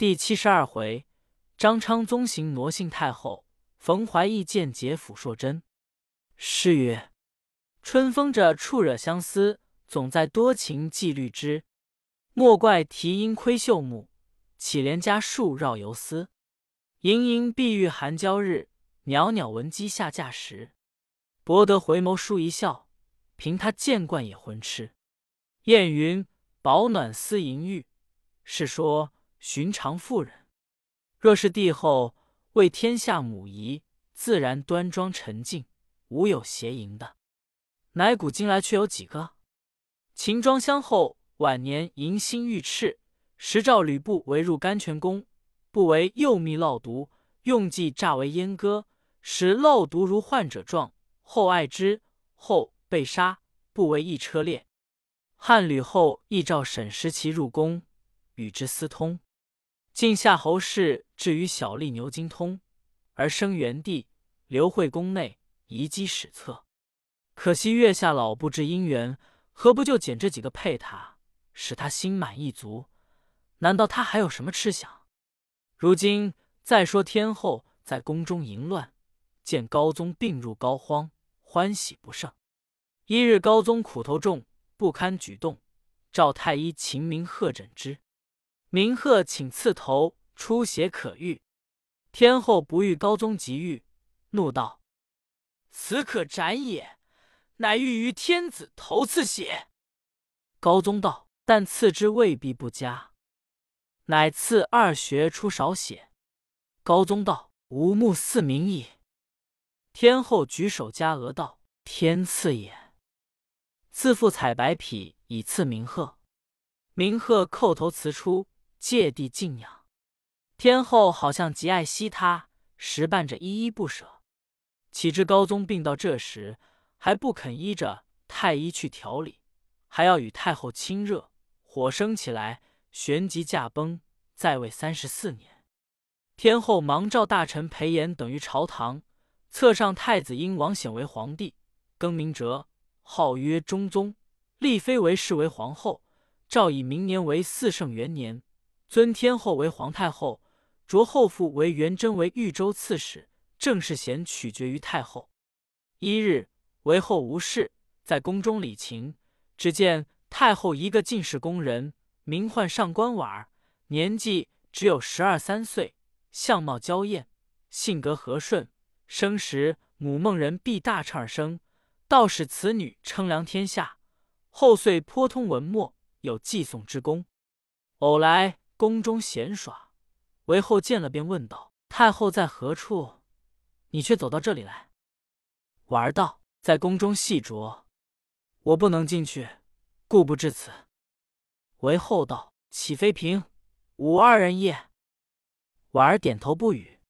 第七十二回，张昌宗行挪信太后，冯怀义见解抚硕真。诗曰：“春风着，触惹相思，总在多情寄虑之。莫怪啼莺窥绣幕，乞怜家树绕游丝。盈盈碧玉寒娇日，袅袅闻鸡下嫁时。博得回眸舒一笑，凭他见惯也浑痴。燕云保暖思淫欲，是说。”寻常妇人，若是帝后为天下母仪，自然端庄沉静，无有邪淫的。乃古今来却有几个？秦庄襄后晚年迎新遇赤，时召吕布为入甘泉宫，不为诱密烙毒，用计诈为阉割，使烙毒如患者状。后爱之，后被杀，不为一车裂。汉吕后亦召沈时奇入宫，与之私通。晋夏侯氏至于小吏牛金通，而生元帝，刘惠宫内遗迹史册。可惜月下老不知姻缘，何不就捡这几个配他，使他心满意足？难道他还有什么痴想？如今再说天后在宫中淫乱，见高宗病入膏肓，欢喜不胜。一日高宗苦头重，不堪举动，召太医秦明贺诊之。明鹤请刺头，出血可愈。天后不遇高宗急愈，怒道：“此可斩也！乃欲于天子头刺血。”高宗道：“但刺之未必不佳。”乃刺二穴出少血。高宗道：“吾目似明矣。”天后举手加额道：“天赐也。”自负采白匹以赐明鹤。明鹤叩头辞出。借地敬仰，天后好像极爱惜他，时伴着依依不舍。岂知高宗病到这时，还不肯依着太医去调理，还要与太后亲热，火生起来，旋即驾崩，在位三十四年。天后忙召大臣裴炎等于朝堂，册上太子因王显为皇帝，更名哲，号曰中宗；立妃为氏为皇后，诏以明年为四圣元年。尊天后为皇太后，擢后父为元贞为豫州刺史，正式衔取决于太后。一日，为后无事，在宫中理情，只见太后一个进士宫人，名唤上官婉儿，年纪只有十二三岁，相貌娇艳，性格和顺。生时母孟人必大称而生，道使此女称量天下。后遂颇通文墨，有寄诵之功。偶来。宫中闲耍，韦后见了，便问道：“太后在何处？你却走到这里来？”婉儿道：“在宫中戏着，我不能进去，故不至此。”韦后道：“岂非凭吾二人也？”婉儿点头不语。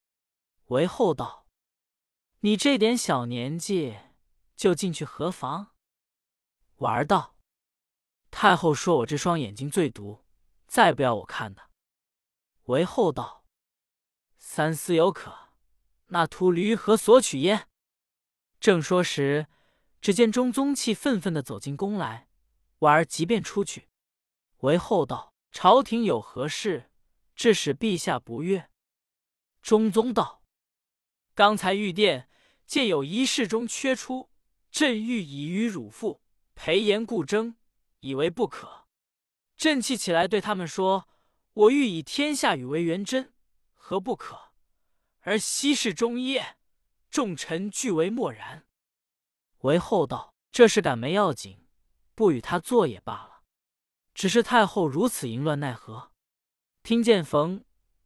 韦后道：“你这点小年纪，就进去何妨？”婉儿道：“太后说我这双眼睛最毒。”再不要我看的，为后道。三思有可，那秃驴何所取焉？正说时，只见中宗气愤愤的走进宫来，婉儿即便出去。为后道：朝廷有何事，致使陛下不悦？中宗道：刚才御殿见有一事中缺出，朕欲以与汝父裴言故争，以为不可。朕气起来，对他们说：“我欲以天下与为元贞，何不可？”而西市中夜，众臣俱为默然。为后道：“这事敢没要紧，不与他做也罢了。只是太后如此淫乱，奈何？”听见冯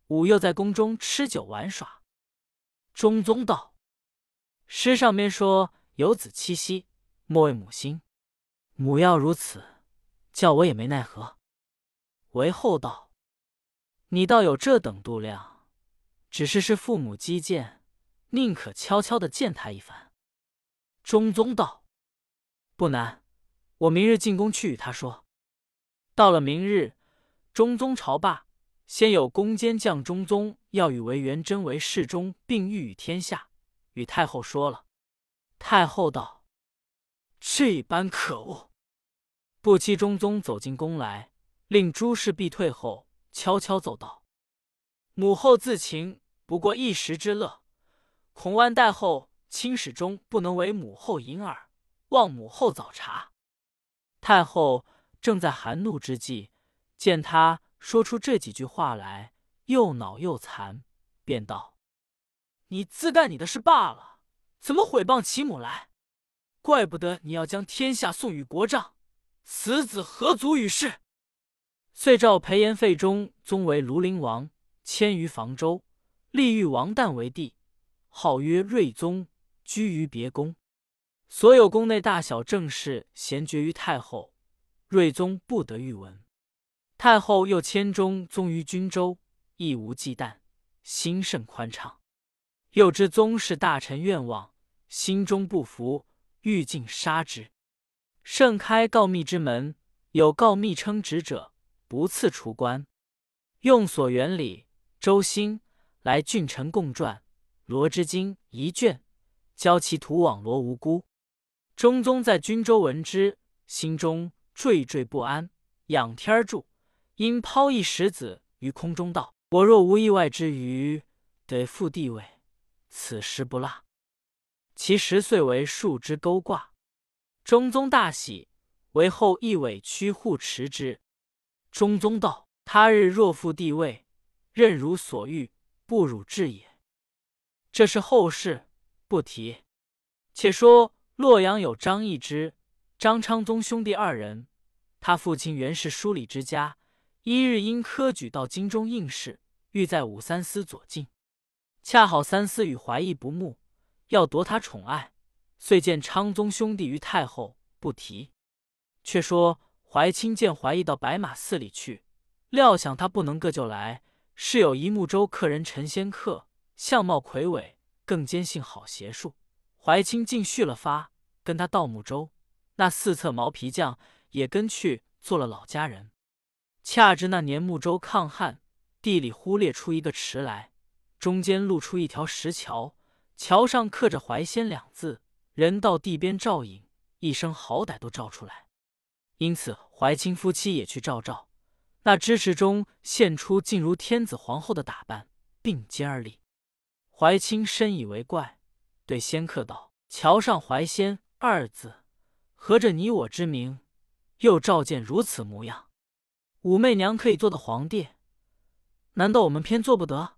武又在宫中吃酒玩耍。中宗道：“诗上面说有子七夕，莫为母心。母要如此，叫我也没奈何。”为后道：“你倒有这等度量，只是是父母激谏，宁可悄悄的见他一番。”中宗道：“不难，我明日进宫去与他说。”到了明日，中宗朝罢，先有宫监将中宗要与为元贞为侍中，并御与天下，与太后说了。太后道：“这般可恶！”不期中宗走进宫来。令诸事必退后，悄悄奏道：“母后自情，不过一时之乐，恐万代后亲始终不能为母后引耳，望母后早察。”太后正在含怒之际，见他说出这几句话来，又恼又惭，便道：“你自干你的事罢了，怎么毁谤其母来？怪不得你要将天下送与国丈，此子何足与世？”遂召裴炎废中宗为庐陵王，迁于房州，立玉王旦为帝，号曰睿宗，居于别宫。所有宫内大小政事，咸决于太后。睿宗不得御闻。太后又迁中宗于均州，亦无忌惮，心甚宽敞。又知宗室大臣愿望，心中不服，欲尽杀之。盛开告密之门，有告密称职者，不赐出关。用所原理，周兴来郡臣共传，罗织经一卷，教其徒网罗无辜。中宗在军州闻之，心中惴惴不安，仰天祝，因抛一石子于空中，道：“我若无意外之余，得复帝位，此时不落。”其十岁为树枝勾挂。中宗大喜，为后一委屈护持之。中宗道：“他日若复帝位，任如所欲，不辱至也。”这是后事，不提。且说。洛阳有张易之、张昌宗兄弟二人，他父亲原是书礼之家。一日因科举到京中应试，欲在武三思左近，恰好三思与怀义不睦，要夺他宠爱，遂见昌宗兄弟于太后，不提。却说怀清见怀义到白马寺里去，料想他不能个就来，是有一木州客人陈仙客，相貌魁伟，更坚信好邪术。怀清竟续了发，跟他到木州。那四侧毛皮匠也跟去做了老家人。恰知那年木州抗旱，地里忽裂出一个池来，中间露出一条石桥，桥上刻着“怀仙”两字。人到地边照影，一声好歹都照出来。因此怀清夫妻也去照照。那支持中现出竟如天子皇后的打扮，并肩而立。怀清深以为怪。对仙客道：“桥上‘怀仙’二字，合着你我之名，又召见如此模样，武媚娘可以做的皇帝，难道我们偏做不得？”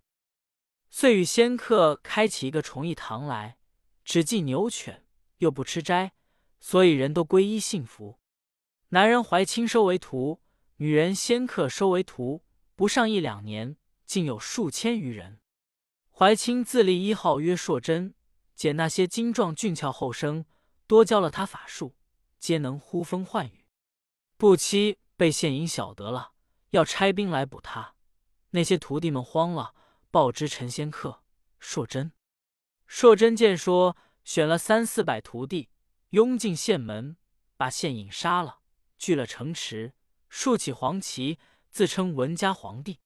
遂与仙客开起一个崇义堂来，只祭牛犬，又不吃斋，所以人都皈依信服。男人怀清收为徒，女人仙客收为徒，不上一两年，竟有数千余人。怀清自立一号曰硕真。捡那些精壮俊俏后生，多教了他法术，皆能呼风唤雨。不期被县尹晓得了，要差兵来捕他。那些徒弟们慌了，报知陈仙客、硕真。硕真见说，选了三四百徒弟，拥进县门，把县尹杀了，聚了城池，竖起黄旗，自称文家皇帝。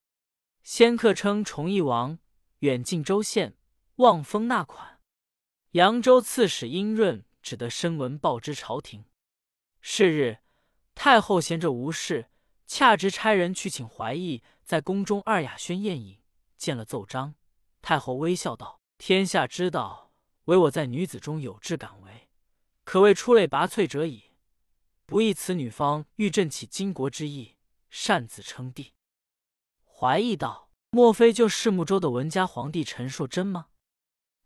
仙客称崇义王，远近州县，望风纳款。扬州刺史殷润只得申文报知朝廷。是日，太后闲着无事，恰值差人去请怀义在宫中二雅轩宴饮，见了奏章。太后微笑道：“天下知道，唯我在女子中有志敢为，可谓出类拔萃者矣。不意此女方欲振起巾帼之意，擅自称帝。”怀疑道：“莫非就是睦州的文家皇帝陈硕真吗？”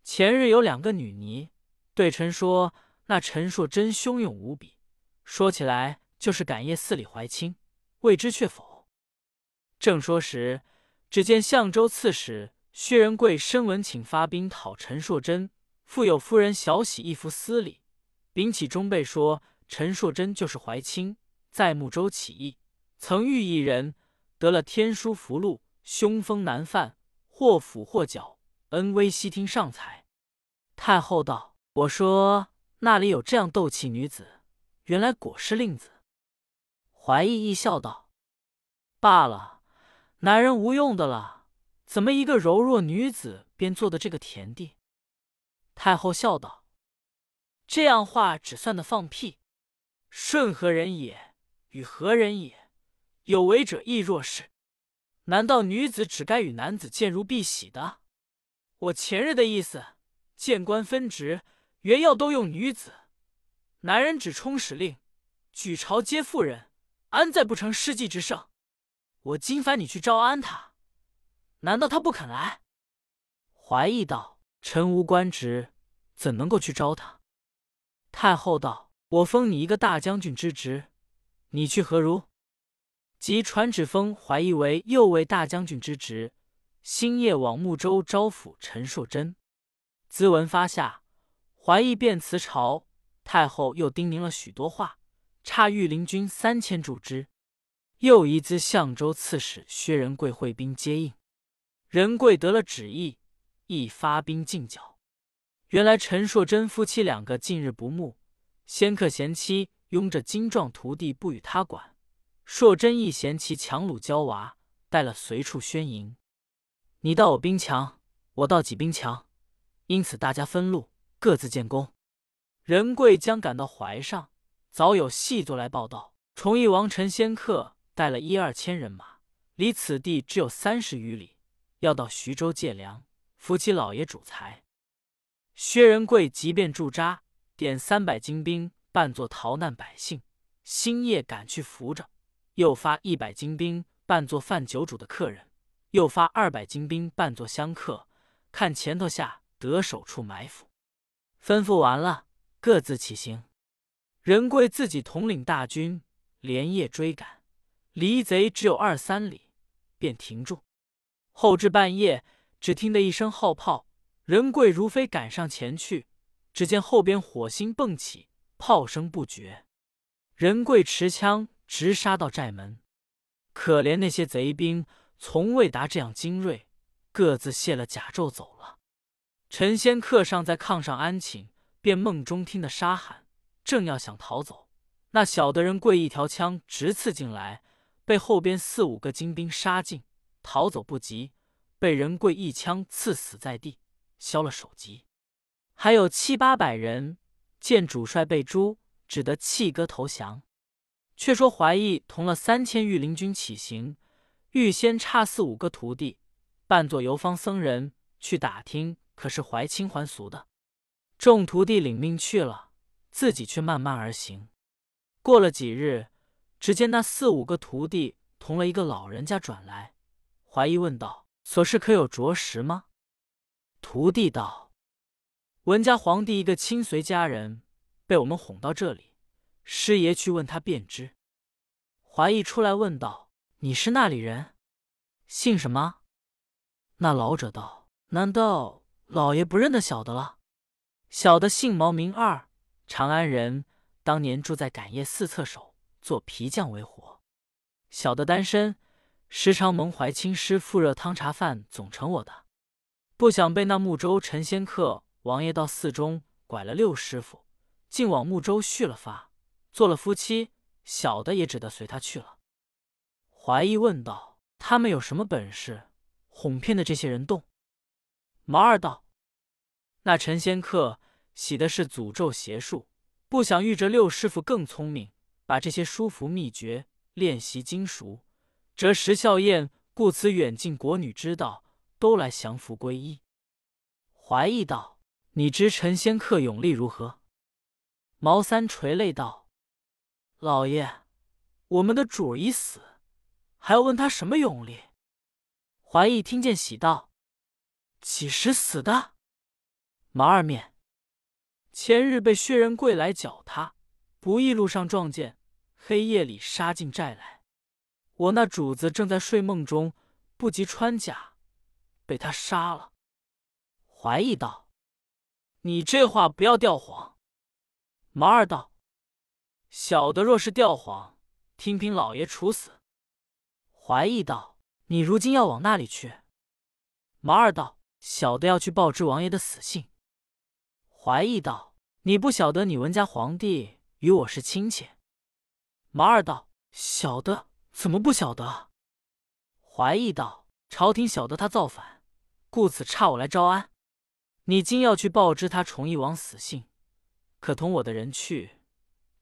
前日有两个女尼对臣说：“那陈硕真凶勇无比，说起来就是感业寺里怀清，未知确否？”正说时，只见相州刺史薛仁贵申文请发兵讨陈硕真，复有夫人小喜一服司礼，禀起中辈说：“陈硕真就是怀清，在睦州起义，曾遇一人，得了天书符箓，凶风难犯，或斧或脚。”恩威悉听上才，太后道：“我说那里有这样斗气女子，原来果是令子。”怀义亦笑道：“罢了，男人无用的了，怎么一个柔弱女子便做的这个田地？”太后笑道：“这样话只算得放屁。顺何人也？与何人也？有为者亦若是。难道女子只该与男子见如敝屣的？我前日的意思，见官分职，原要都用女子。男人只充使令，举朝皆妇人，安在不成世纪之盛？我今烦你去招安他，难道他不肯来？怀义道：“臣无官职，怎能够去招他？”太后道：“我封你一个大将军之职，你去何如？”即传旨封怀义为右卫大将军之职，星夜往睦州招抚陈硕真。兹文发下，怀义便辞朝。太后又叮咛了许多话，差御林军三千驻之，又移资相州刺史薛仁贵会兵接应。仁贵得了旨意，亦发兵进剿。原来陈硕真夫妻两个近日不睦，仙客贤妻拥着精壮徒弟不与他管，硕真亦嫌其强掳娇娃，带了随处宣营。你到我兵强，我到己兵强，因此大家分路，各自建功。仁贵将赶到淮上，早有细作来报道：崇义王陈仙客带了一二千人马，离此地只有三十余里，要到徐州借粮，扶起老爷主财。薛仁贵即便驻扎，点三百精兵扮作逃难百姓，星夜赶去扶着；又发一百精兵扮作饭酒主的客人，又发二百精兵扮作香客，看前头下得手处埋伏。吩咐完了。各自起行，仁贵自己统领大军，连夜追赶，离贼只有二三里，便停住。后至半夜，只听得一声号炮，仁贵如飞赶上前去，只见后边火星迸起，炮声不绝。仁贵持枪直杀到寨门，可怜那些贼兵，从未达这样精锐，各自卸了甲胄走了。陈仙客尚在炕上安寝。便梦中听得杀喊，正要想逃走，那小的人跪一条枪直刺进来，被后边四五个精兵杀尽，逃走不及，被人跪一枪刺死在地，削了首级。还有七八百人见主帅被诛，只得弃戈投降。却说怀义同了三千御林军起行，预先差四五个徒弟，扮作游方僧人去打听，可是怀清还俗的。众徒弟领命去了，自己却慢慢而行。过了几日，只见那四五个徒弟同了一个老人家转来，怀疑问道：“所事可有着实吗？”徒弟道：“文家皇帝一个亲随家人被我们哄到这里，师爷去问他便知。”怀疑出来问道：“你是那里人？姓什么？”那老者道：“难道老爷不认得小的了？”小的姓毛，名二，长安人，当年住在感业寺侧首，做皮匠为活。小的单身，时常蒙怀清师傅热汤茶饭，总成我的。不想被那木州陈仙客王爷到寺中拐了六师傅，竟往睦州续了发，做了夫妻。小的也只得随他去了。怀疑问道：“他们有什么本事，哄骗的这些人动？”毛二道：“那陈仙客。”喜的是诅咒邪术，不想遇着六师傅更聪明，把这些书符秘诀练习精熟，折石笑宴，故此远近国女知道，都来降服皈依。怀疑道：“你知陈仙客勇力如何？”毛三垂泪道：“老爷，我们的主已死，还要问他什么勇力？”怀义听见喜道：“几时死的？”毛二面。前日被薛仁贵来搅他，不意路上撞见，黑夜里杀进寨来。我那主子正在睡梦中，不及穿甲，被他杀了。怀义道：“你这话不要吊谎。”毛二道：“小的若是吊谎，听凭老爷处死。”怀义道：“你如今要往那里去？”毛二道：“小的要去报知王爷的死信。”怀义道：“你不晓得你文家皇帝与我是亲戚？”毛二道：“晓得，怎么不晓得？”怀义道：“朝廷晓得他造反，故此差我来招安。你今要去报知他崇义王死信，可同我的人去，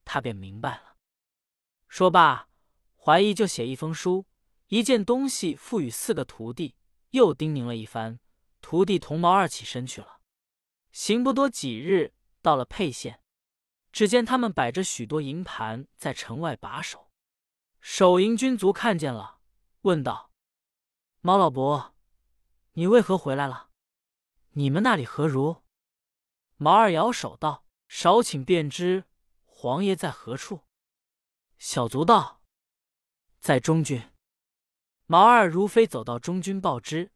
他便明白了。”说罢，怀疑就写一封书，一件东西付与四个徒弟，又叮咛了一番，徒弟同毛二起身去了。行不多几日，到了沛县，只见他们摆着许多银盘在城外把守。守营军卒看见了，问道：“毛老伯，你为何回来了？你们那里何如？”毛二摇手道：“少请便知，皇爷在何处？”小卒道：“在中军。”毛二如飞走到中军报知，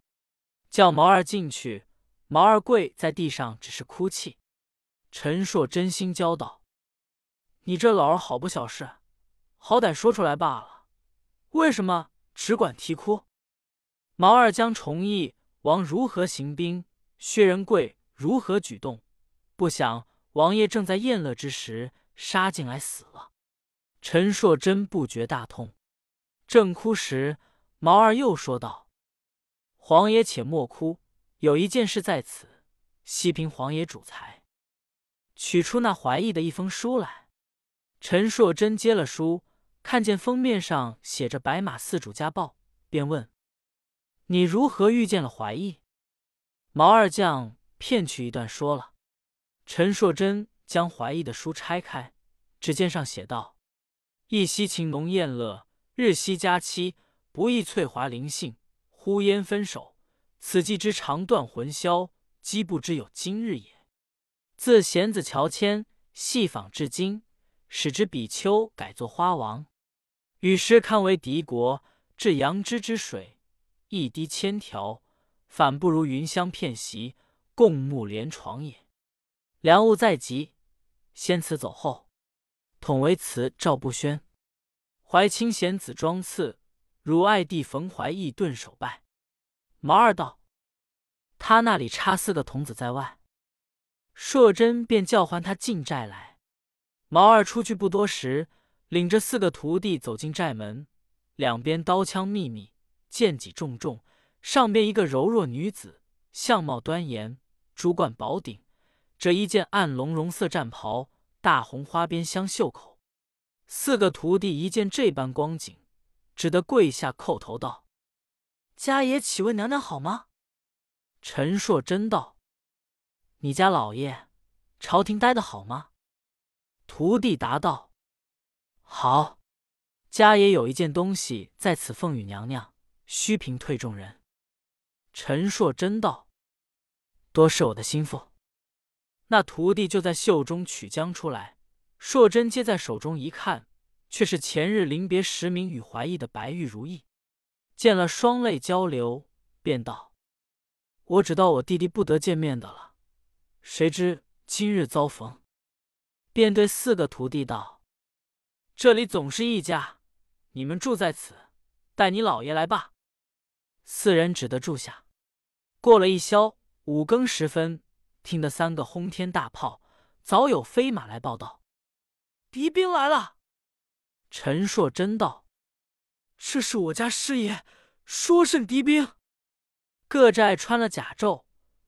叫毛二进去。毛二跪在地上，只是哭泣。陈硕真心教道：“你这老儿好不小事，好歹说出来罢了，为什么只管啼哭？”毛二将崇义王如何行兵，薛仁贵如何举动，不想王爷正在宴乐之时，杀进来死了。陈硕真不觉大痛，正哭时，毛二又说道：“皇爷且莫哭。”有一件事在此，西平皇爷主裁。取出那怀义的一封书来。陈硕真接了书，看见封面上写着“白马寺主家报”，便问：“你如何遇见了怀义？”毛二将骗取一段说了。陈硕真将怀疑的书拆开，只见上写道：“一夕情浓艳乐，日夕佳期，不意翠华灵性，忽焉分手。”此计之长断魂销，机不知有今日也。自贤子乔迁，细仿至今，使之比丘改作花王。与时堪为敌国，至阳之之水，一滴千条，反不如云香片席，共沐连床也。良物在即，先辞走后，统为辞赵不宣。怀清贤子庄次，汝爱弟冯怀义顿首拜。毛二道：“他那里差四个童子在外。”硕真便叫唤他进寨来。毛二出去不多时，领着四个徒弟走进寨门，两边刀枪密密，剑戟重重。上边一个柔弱女子，相貌端严，珠冠宝顶，着一件暗龙绒色战袍，大红花边镶袖口。四个徒弟一见这般光景，只得跪下叩头道。家爷岂问娘娘好吗？陈硕真道：“你家老爷朝廷待的好吗？”徒弟答道：“好。家爷有一件东西在此奉与娘娘，须凭退众人。”陈硕真道：“多是我的心腹。”那徒弟就在袖中取将出来，硕真接在手中一看，却是前日临别时明与怀义的白玉如意。见了，双泪交流，便道：“我只道我弟弟不得见面的了，谁知今日遭逢。”便对四个徒弟道：“这里总是一家，你们住在此，待你老爷来罢。”四人只得住下。过了一宵，五更时分，听得三个轰天大炮，早有飞马来报道：“敌兵来了。”陈硕真道。这是我家师爷说甚敌兵？各寨穿了甲胄，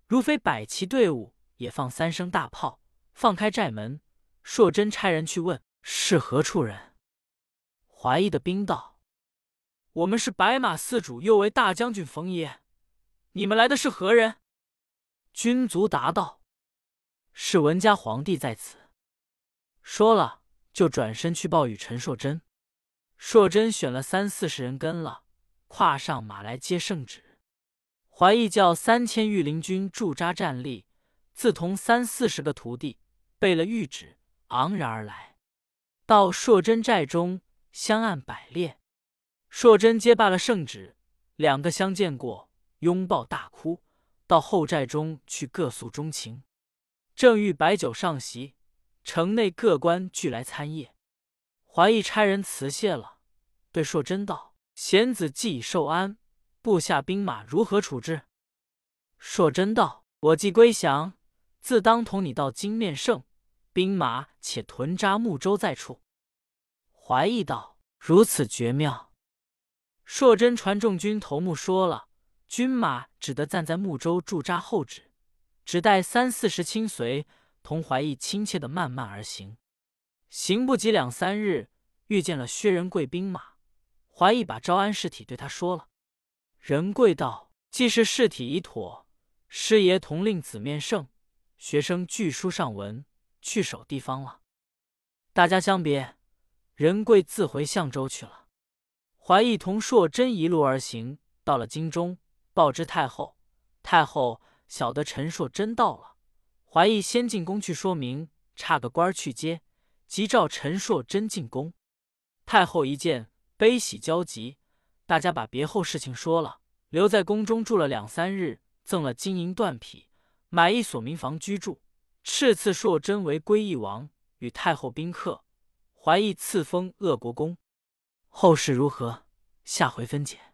如非摆齐队伍，也放三声大炮，放开寨门。硕真差人去问是何处人。怀疑的兵道：“我们是白马寺主，又为大将军冯爷。你们来的是何人？”军卒答道：“是文家皇帝在此。”说了，就转身去报与陈硕真。硕真选了三四十人跟了，跨上马来接圣旨。怀义叫三千御林军驻扎站立，自同三四十个徒弟备了谕旨，昂然而来，到硕真寨中相按摆列。硕真接罢了圣旨，两个相见过，拥抱大哭，到后寨中去各诉衷情。正欲摆酒上席，城内各官俱来参谒。怀义差人辞谢了，对硕真道：“贤子既已受安，部下兵马如何处置？”硕真道：“我既归降，自当同你到金面圣，兵马且屯扎睦州在处。”怀义道：“如此绝妙。”硕真传众军头目说了，军马只得暂在睦州驻扎候旨，只带三四十亲随，同怀义亲切的慢慢而行。行不及两三日，遇见了薛仁贵兵马。怀义把招安事体对他说了。仁贵道：“既是事体已妥，师爷同令子面圣，学生据书上文，去守地方了。”大家相别，仁贵自回相州去了。怀义同硕真一路而行，到了京中，报知太后。太后晓得陈硕真到了，怀义先进宫去说明，差个官去接，即召陈硕真进宫。太后一见，悲喜交集，大家把别后事情说了，留在宫中住了两三日，赠了金银缎匹，买一所民房居住，敕赐硕真为归义王，与太后宾客。怀义赐封鄂国公。后事如何？下回分解。